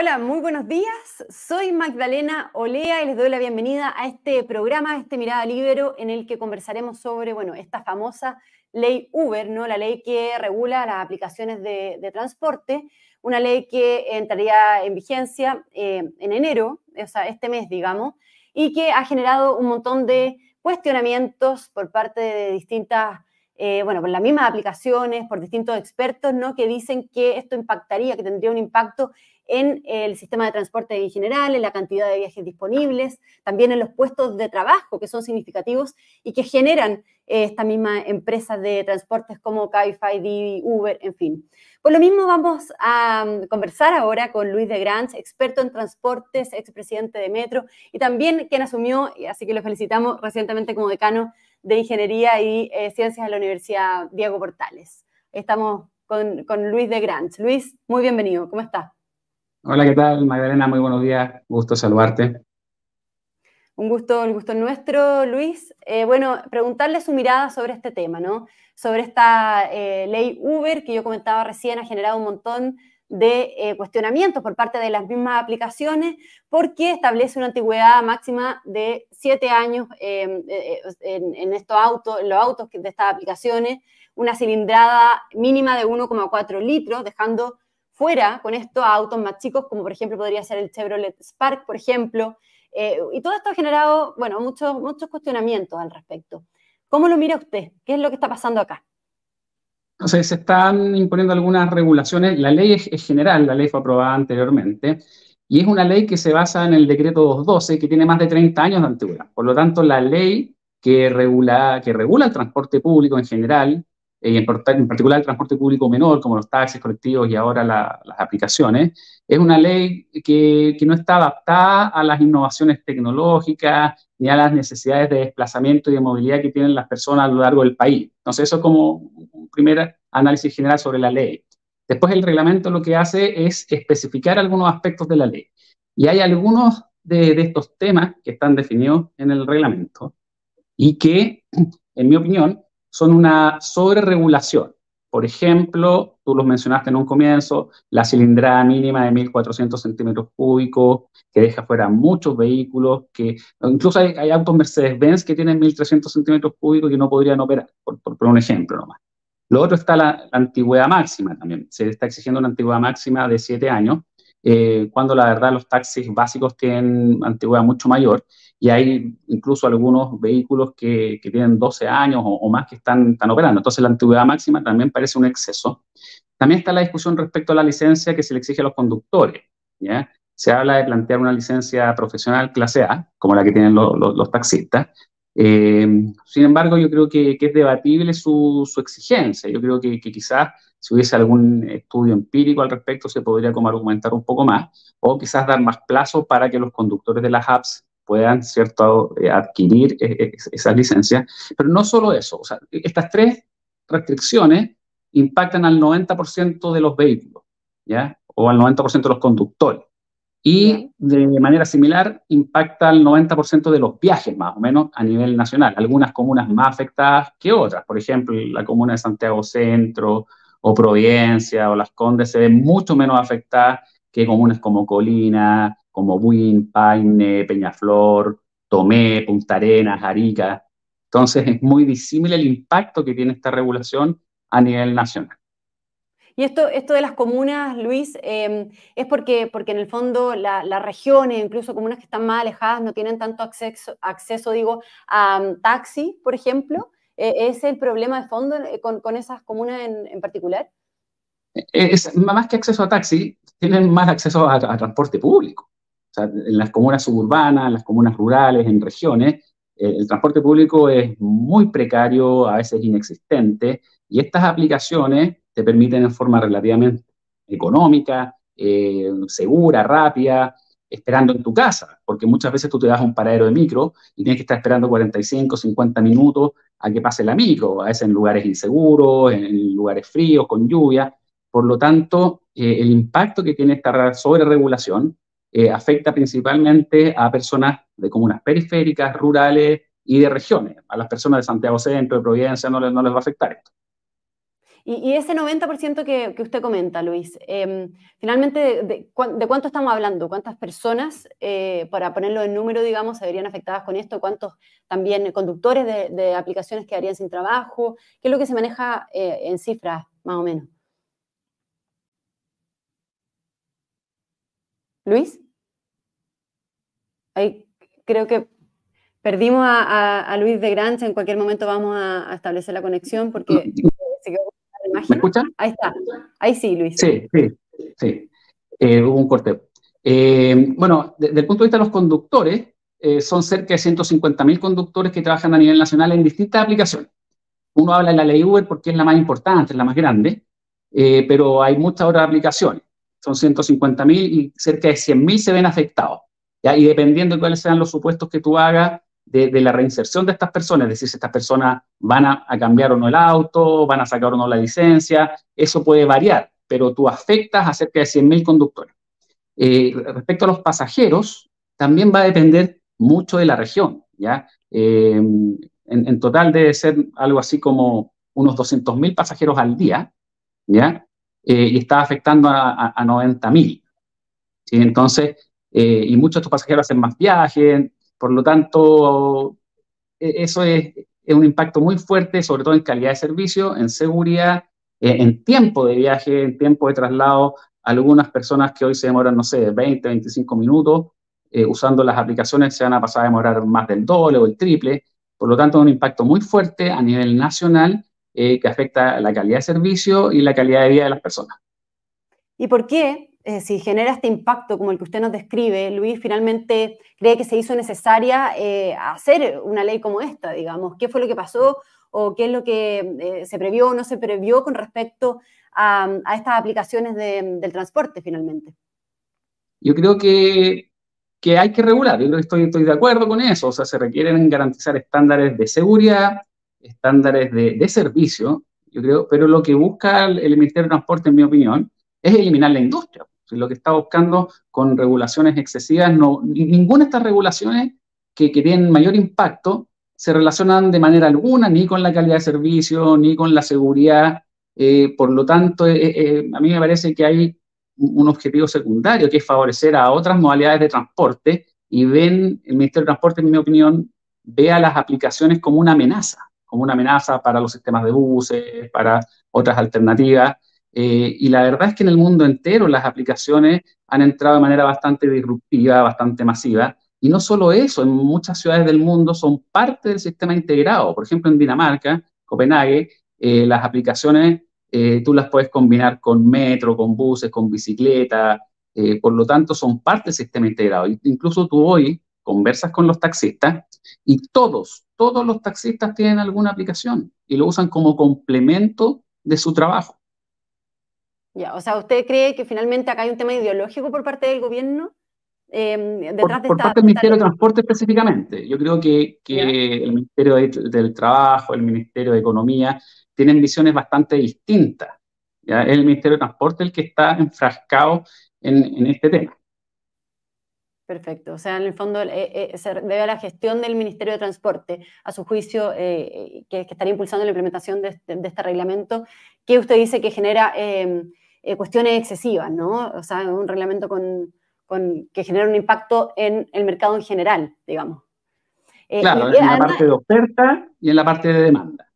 Hola, muy buenos días. Soy Magdalena Olea y les doy la bienvenida a este programa, a este Mirada Libero, en el que conversaremos sobre, bueno, esta famosa ley Uber, ¿no? La ley que regula las aplicaciones de, transporte, una ley que entraría en vigencia eh, en enero, o sea, este mes, digamos, y que ha generado un montón de cuestionamientos por parte de distintas eh, bueno, por las mismas aplicaciones, por distintos expertos, ¿no? Que dicen que esto impactaría, que tendría un impacto en el sistema de transporte en general, en la cantidad de viajes disponibles, también en los puestos de trabajo que son significativos y que generan eh, estas mismas empresas de transportes como Cabify, Uber, en fin. Por lo mismo vamos a mm, conversar ahora con Luis de Granz, experto en transportes, expresidente de Metro y también quien asumió, así que lo felicitamos recientemente como decano de Ingeniería y eh, Ciencias de la Universidad Diego Portales. Estamos con, con Luis de Granz. Luis, muy bienvenido, ¿cómo está? Hola, ¿qué tal? Magdalena, muy buenos días. Gusto saludarte. Un gusto, el gusto nuestro, Luis. Eh, bueno, preguntarle su mirada sobre este tema, ¿no? Sobre esta eh, ley Uber que yo comentaba recién, ha generado un montón de eh, cuestionamientos por parte de las mismas aplicaciones porque establece una antigüedad máxima de siete años en, estos autos, en los autos de estas aplicaciones, una cilindrada mínima de 1,4 litros, dejando fuera con esto a autos más chicos, como por ejemplo podría ser el Chevrolet Spark, por ejemplo. Eh, y todo esto ha generado, bueno, muchos, muchos cuestionamientos al respecto. ¿Cómo lo mira usted? ¿Qué es lo que está pasando acá? Sea, se están imponiendo algunas regulaciones. La ley es, general, la ley fue aprobada anteriormente, y es una ley que se basa en el decreto 212, que tiene más de 30 años de antigüedad. Por lo tanto, la ley que regula, que regula el transporte público en general y en, particular el transporte público menor, como los taxis colectivos y ahora las aplicaciones, es una ley que, que, no está adaptada a las innovaciones tecnológicas ni a las necesidades de desplazamiento y de movilidad que tienen las personas a lo largo del país. Entonces, eso es como un primer análisis general sobre la ley. Después, el reglamento lo que hace es especificar algunos aspectos de la ley. Y hay algunos de, de estos temas que están definidos en el reglamento y que, en mi opinión, son una sobreregulación. Por ejemplo, tú los mencionaste en un comienzo, la cilindrada mínima de 1.400 centímetros cúbicos, que deja fuera muchos vehículos, que incluso hay, autos Mercedes-Benz que tienen 1.300 centímetros cúbicos que no podrían operar, por, por, un ejemplo nomás. Lo otro está la, antigüedad máxima también. Se está exigiendo una antigüedad máxima de 7 años, eh, cuando la verdad los taxis básicos tienen antigüedad mucho mayor y hay incluso algunos vehículos que, tienen 12 años o, más que están, operando. Entonces la antigüedad máxima también parece un exceso. También está la discusión respecto a la licencia que se le exige a los conductores. Se habla de plantear una licencia profesional clase A, como la que tienen los taxistas. Eh, sin embargo, yo creo que, es debatible su, exigencia. Yo creo que quizás si hubiese algún estudio empírico al respecto, se podría como argumentar un poco más, o quizás dar más plazo para que los conductores de las apps puedan, ¿cierto?, eh, adquirir eh, eh, esas licencias. Pero no solo eso, o sea, estas tres restricciones impactan al 90% de los vehículos, ¿ya? O al 90% de los conductores. Y de manera similar impacta al 90% de los viajes, más o menos, a nivel nacional. Algunas comunas más afectadas que otras. Por ejemplo, la comuna de Santiago Centro o Providencia o Las Condes se ven mucho menos afectadas que comunas como Colina, como Buin, Paine, Peñaflor, Tomé, Punta Arenas, Arica. Entonces es muy disímil el impacto que tiene esta regulación a nivel nacional. Y esto, esto de las comunas, Luis, em, es porque, porque en el fondo las regiones, incluso comunas que están más alejadas, no tienen tanto acceso, acceso digo, a um, taxi, por ejemplo. ¿E, ¿Es el problema de fondo eh, con, esas comunas en, particular? Es, más que acceso a taxi, tienen más acceso a transporte público en las comunas suburbanas, en las comunas rurales, en regiones, eh, el transporte público es muy precario, a veces inexistente, y estas aplicaciones te permiten en forma relativamente económica, eh, segura, rápida, esperando en tu casa, porque muchas veces tú te das un paradero de micro y tienes que estar esperando 45, 50 minutos a que pase la micro, a veces en lugares inseguros, en lugares fríos, con lluvia. Por lo tanto, eh, el impacto que tiene esta sobreregulación eh, afecta principalmente a personas de comunas periféricas, rurales y de regiones. A las personas de Santiago Centro, de Providencia, no les, no les va a afectar esto. Y, ese 90% que, que, usted comenta, Luis, em, finalmente, de, cuánto estamos hablando? ¿Cuántas personas, eh, para ponerlo en número, digamos, se verían afectadas con esto? ¿Cuántos también conductores de, aplicaciones quedarían sin trabajo? ¿Qué es lo que se maneja eh, en cifras, más o menos? Luis? Ahí creo que perdimos a, Luis de Grancha. En cualquier momento vamos a, a establecer la conexión porque se quedó ¿Me escuchan? Ahí está. Ahí sí, Luis. Sí, sí, sí. Eh, hubo un corte. Eh, bueno, desde el punto de vista de los conductores, eh, son cerca de 150.000 conductores que trabajan a nivel nacional en distintas aplicaciones. Uno habla de la ley Uber porque es la más importante, es la más grande, pero hay muchas otras aplicaciones. Son 150.000 y cerca de 100.000 se ven afectados. ¿ya? Y dependiendo de cuáles sean los supuestos que tú hagas, de, la reinserción de estas personas, es decir, si estas personas van a, cambiar o no el auto, van a sacar o no la licencia, eso puede variar, pero tú afectas a cerca de 100.000 conductores. Eh, respecto a los pasajeros, también va a depender mucho de la región, ¿ya? Eh, en, total debe ser algo así como unos 200.000 pasajeros al día, ¿ya? Eh, y está afectando a, a, 90.000. ¿sí? Entonces, y muchos de estos pasajeros hacen más viajes, por lo tanto, e, eso es, un impacto muy fuerte, sobre todo en calidad de servicio, en seguridad, eh, en tiempo de viaje, en tiempo de traslado. Algunas personas que hoy se demoran, no sé, 20, 25 minutos, eh, usando las aplicaciones se van a pasar a demorar más del doble o el triple. Por lo tanto, un impacto muy fuerte a nivel nacional eh, que afecta la calidad de servicio y la calidad de vida de las personas. ¿Y por qué eh, si genera este impacto como el que usted nos describe, Luis finalmente cree que se hizo necesaria eh, hacer una ley como esta, digamos. ¿Qué fue lo que pasó o qué es lo que eh, se previó o no se previó con respecto a, estas aplicaciones del transporte finalmente? Yo creo que, que, hay que regular, yo creo que estoy, estoy de acuerdo con eso, o sea, se requieren garantizar estándares de seguridad, estándares de, de servicio, yo creo, pero lo que busca el, el Ministerio de Transporte, en mi opinión, es eliminar la industria lo que está buscando con regulaciones excesivas, ninguna de estas regulaciones que, tienen mayor impacto se relacionan de manera alguna ni con la calidad de servicio, ni con la seguridad. Eh, por lo tanto, eh, eh, a mí me parece que hay un objetivo secundario, que es favorecer a otras modalidades de transporte y ven, el Ministerio de Transporte, en mi opinión, ve a las aplicaciones como una amenaza, como una amenaza para los sistemas de buses, para otras alternativas. Eh, y la verdad es que en el mundo entero las aplicaciones han entrado de manera bastante disruptiva, bastante masiva. Y no solo eso, en muchas ciudades del mundo son parte del sistema integrado. Por ejemplo, en Dinamarca, Copenhague, eh, las aplicaciones eh, tú las puedes combinar con metro, con buses, con bicicleta. por lo tanto, son parte del sistema integrado. Incluso tú hoy conversas con los taxistas y todos, todos los taxistas tienen alguna aplicación y lo usan como complemento de su trabajo o sea, ¿usted cree que finalmente acá hay un tema ideológico por parte del gobierno? Em, detrás por, de parte del Ministerio de Transporte específicamente. Yo creo que, el Ministerio del Trabajo, el Ministerio de Economía, tienen visiones bastante distintas. ¿ya? Es el Ministerio de Transporte el que está enfrascado en, este tema. Perfecto. O sea, en el fondo eh, eh, se debe a la gestión del Ministerio de Transporte, a su juicio, eh, que, que, estaría impulsando la implementación de este, de este, reglamento, que usted dice que genera em, eh, cuestiones excesivas, ¿no? O sea, un reglamento con, que genera un impacto en el mercado en general, digamos. Eh, claro, en la parte de oferta y en la parte de demanda.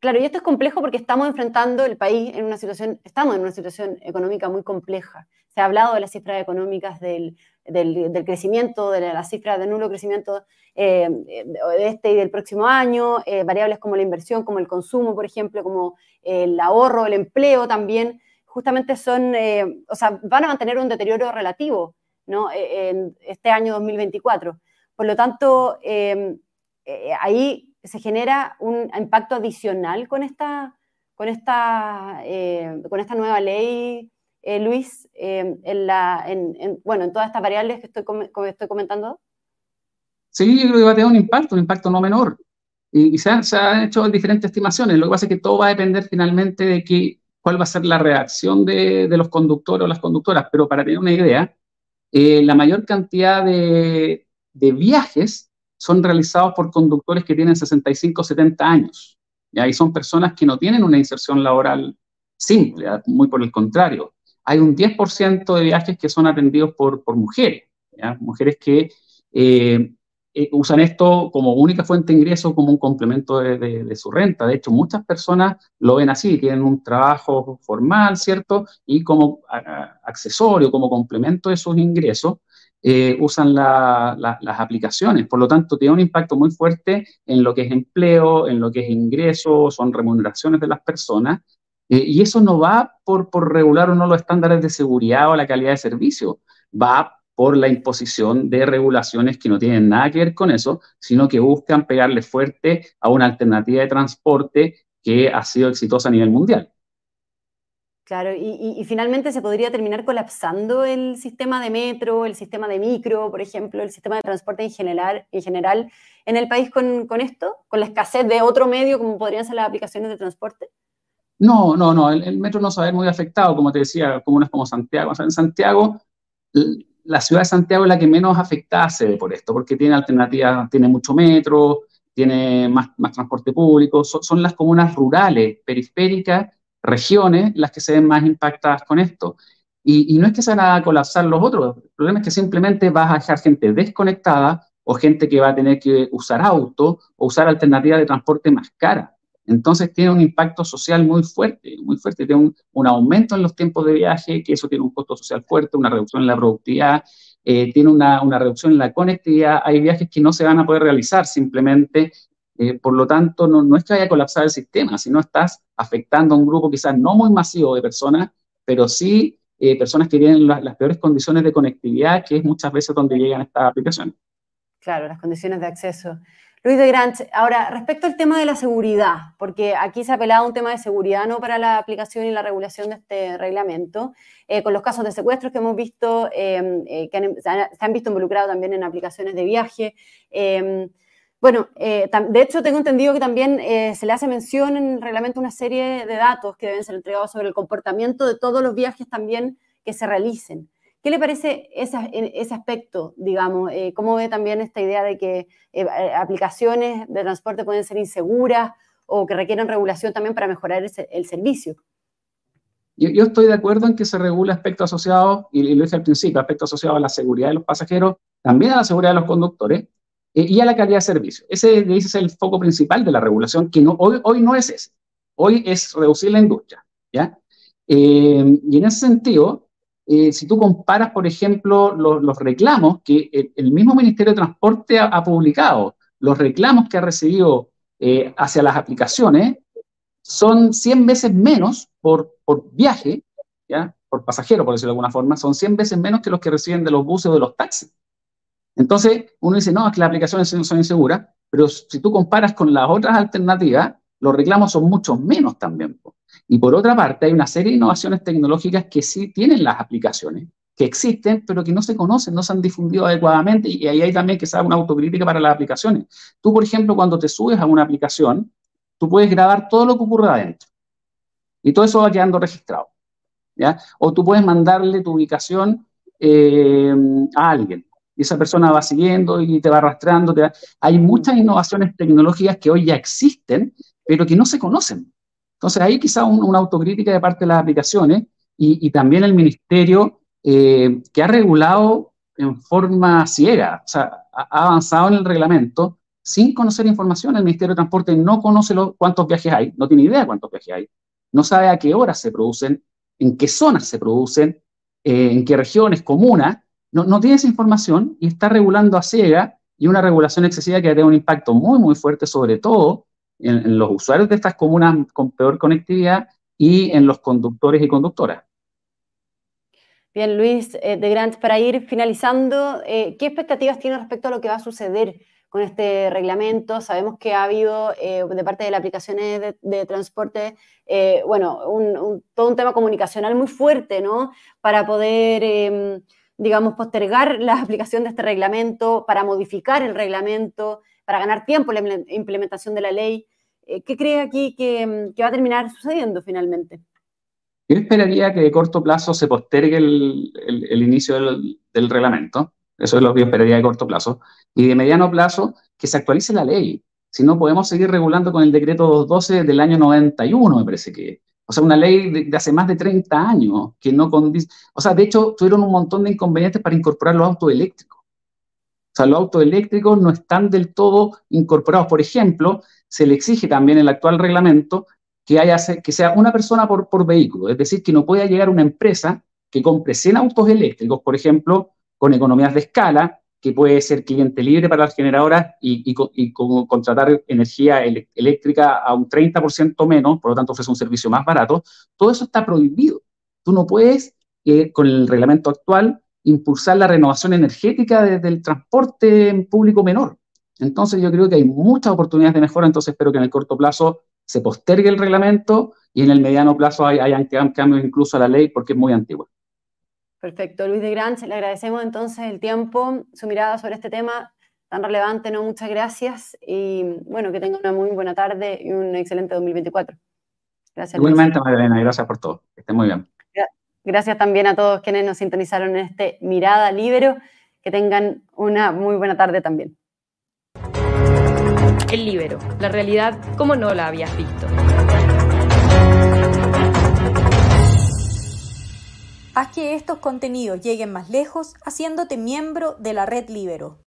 Claro, y esto es complejo porque estamos enfrentando el país en una situación, estamos en una situación económica muy compleja. Se ha hablado de las cifras económicas del, del, crecimiento, de las cifras de nulo crecimiento eh, de este y del próximo año, variables como la inversión, como el consumo, por ejemplo, como el ahorro, el empleo también justamente son, eh, o sea, van a mantener un deterioro relativo, ¿no? E, en este año 2024. Por lo tanto, em, eh, ahí se genera un impacto adicional con esta, con esta, eh, con esta nueva ley, Luis, em, en, la, en, bueno, en todas estas variables que estoy, estoy comentando. Sí, yo creo que va a tener un impacto, un impacto no menor. Y, se, han, se, han, hecho diferentes estimaciones. Lo que pasa es que todo va a depender finalmente de que cuál va a ser la reacción de, los conductores o las conductoras, pero para tener una idea, eh, la mayor cantidad de, viajes son realizados por conductores que tienen 65 o 70 años. y son personas que no tienen una inserción laboral simple, muy por el contrario. Hay un 10% de viajes que son atendidos por, mujeres, mujeres que eh, eh, usan esto como única fuente de ingreso, como un complemento de, su renta. De hecho, muchas personas lo ven así, tienen un trabajo formal, ¿cierto? Y como accesorio, como complemento de sus ingresos, eh, usan las aplicaciones. Por lo tanto, tiene un impacto muy fuerte en lo que es empleo, en lo que es ingreso, son remuneraciones de las personas. Eh, y eso no va por, por regular o no los estándares de seguridad o la calidad de servicio, va por la imposición de regulaciones que no tienen nada que ver con eso, sino que buscan pegarle fuerte a una alternativa de transporte que ha sido exitosa a nivel mundial. Claro, y, finalmente se podría terminar colapsando el sistema de metro, el sistema de micro, por ejemplo, el sistema de transporte en general en, general, en el país con, esto, con la escasez de otro medio como podrían ser las aplicaciones de transporte. No, no, no, el, metro no se va a ver muy afectado, como te decía, comunas como Santiago. O sea, en Santiago la ciudad de Santiago es la que menos afectada se ve por esto, porque tiene alternativas, tiene mucho metro, tiene más, transporte público, son, las comunas rurales, periféricas, regiones, las que se ven más impactadas con esto. Y, no es que se van a colapsar los otros, el problema es que simplemente vas a dejar gente desconectada o gente que va a tener que usar auto o usar alternativas de transporte más caras. Entonces tiene un impacto social muy fuerte, muy fuerte. Tiene un, aumento en los tiempos de viaje, que eso tiene un costo social fuerte, una reducción en la productividad, eh, tiene una, reducción en la conectividad. Hay viajes que no se van a poder realizar simplemente. Eh, por lo tanto, no, es que vaya a colapsar el sistema, sino estás afectando a un grupo quizás no muy masivo de personas, pero sí eh, personas que tienen las peores condiciones de conectividad, que es muchas veces donde llegan estas aplicaciones. Claro, las condiciones de acceso. Luis de Granch, ahora, respecto al tema de la seguridad, porque aquí se ha apelado a un tema de seguridad no para la aplicación y la regulación de este reglamento, eh, con los casos de secuestros que hemos visto, em, eh, que em, se, han, visto involucrados también en aplicaciones de viaje. Em, bueno, eh, de hecho tengo entendido que también se le hace mención en el reglamento una serie de datos que deben ser entregados sobre el comportamiento de todos los viajes también que se realicen. ¿Qué le parece ese, aspecto, digamos? Eh, ¿Cómo ve también esta idea de que eh, aplicaciones de transporte pueden ser inseguras o que requieren regulación también para mejorar el, servicio? Yo, estoy de acuerdo en que se regule aspectos asociados, y lo dije al principio, aspectos asociados a la seguridad de los pasajeros, también a la seguridad de los conductores eh, y a la calidad de servicio. Ese, es el foco principal de la regulación, que no, hoy, hoy no es ese. Hoy es reducir la industria. ¿ya? y en ese sentido, eh, si tú comparas, por ejemplo, los, reclamos que el, mismo Ministerio de Transporte ha, publicado, los reclamos que ha recibido eh, hacia las aplicaciones, son 100 veces menos por, viaje, ¿ya? por pasajero, por decirlo de alguna forma, son 100 veces menos que los que reciben de los buses o de los taxis. Entonces, uno dice, no, es que las aplicaciones son inseguras, pero si tú comparas con las otras alternativas, los reclamos son mucho menos también. Y por otra parte, hay una serie de innovaciones tecnológicas que sí tienen las aplicaciones, que existen, pero que no se conocen, no se han difundido adecuadamente, y ahí hay también haga una autocrítica para las aplicaciones. Tú, por ejemplo, cuando te subes a una aplicación, tú puedes grabar todo lo que ocurre adentro, y todo eso va quedando registrado. O tú puedes mandarle tu ubicación eh, a alguien, y esa persona va siguiendo y te va arrastrando. Hay muchas innovaciones tecnológicas que hoy ya existen, pero que no se conocen. Entonces, ahí quizá una autocrítica de parte de las aplicaciones y, también el ministerio eh, que ha regulado en forma ciega, o sea, ha avanzado en el reglamento sin conocer información. El Ministerio de Transporte no conoce cuántos viajes hay, no tiene idea de cuántos viajes hay, no sabe a qué horas se producen, en qué zonas se producen, eh, en qué regiones, comunas, no, no tiene esa información y está regulando a ciega y una regulación excesiva que ha tenido un impacto muy, muy fuerte, sobre todo en, los usuarios de estas comunas con peor conectividad y en los conductores y conductoras. Bien, Luis eh, de Grant, para ir finalizando, eh, ¿qué expectativas tiene respecto a lo que va a suceder con este reglamento? Sabemos que ha habido eh, de parte de las aplicaciones de, transporte, bueno, todo un tema comunicacional muy fuerte, ¿no? Para poder, em, digamos, postergar la aplicación de este reglamento, para modificar el reglamento, para ganar tiempo en la implementación de la ley. Eh, ¿Qué cree aquí que, va a terminar sucediendo finalmente? Yo esperaría que de corto plazo se postergue el, inicio del, reglamento, eso es lo que yo esperaría de corto plazo, y de mediano plazo que se actualice la ley. si no podemos seguir regulando con el decreto 212 del año 91, me parece que. O sea, una ley de, hace más de 30 años que no condice. O sea, de hecho, tuvieron un montón de inconvenientes para incorporar los autos eléctricos. Sea, los autos eléctricos no están del todo incorporados. Por ejemplo, se le exige también en el actual reglamento que, haya, que sea una persona por, por vehículo. Es decir, que no pueda llegar una empresa que compre 100 autos eléctricos, por ejemplo, con economías de escala, que puede ser cliente libre para las generadoras y, contratar energía eléctrica a un 30% menos, por lo tanto ofrece un servicio más barato, todo eso está prohibido. Tú no puedes, eh, con el reglamento actual, impulsar la renovación energética desde el transporte público menor. Entonces yo creo que hay muchas oportunidades de mejora, entonces espero que en el corto plazo se postergue el reglamento y en el mediano plazo hayan cambios incluso a la ley porque es muy antigua. Perfecto. Luis de Granch, le agradecemos entonces el tiempo, su mirada sobre este tema tan relevante, ¿no? Muchas gracias y bueno, que tenga una muy buena tarde y un excelente 2024. Gracias. Igualmente, Magdalena, gracias por todo. Que esté muy bien. Gracias también a todos quienes nos sintonizaron en este Mirada Libero. Que tengan una muy buena tarde también. El Libero, la realidad como no la habías visto. Haz que estos contenidos lleguen más lejos haciéndote miembro de la red Libero.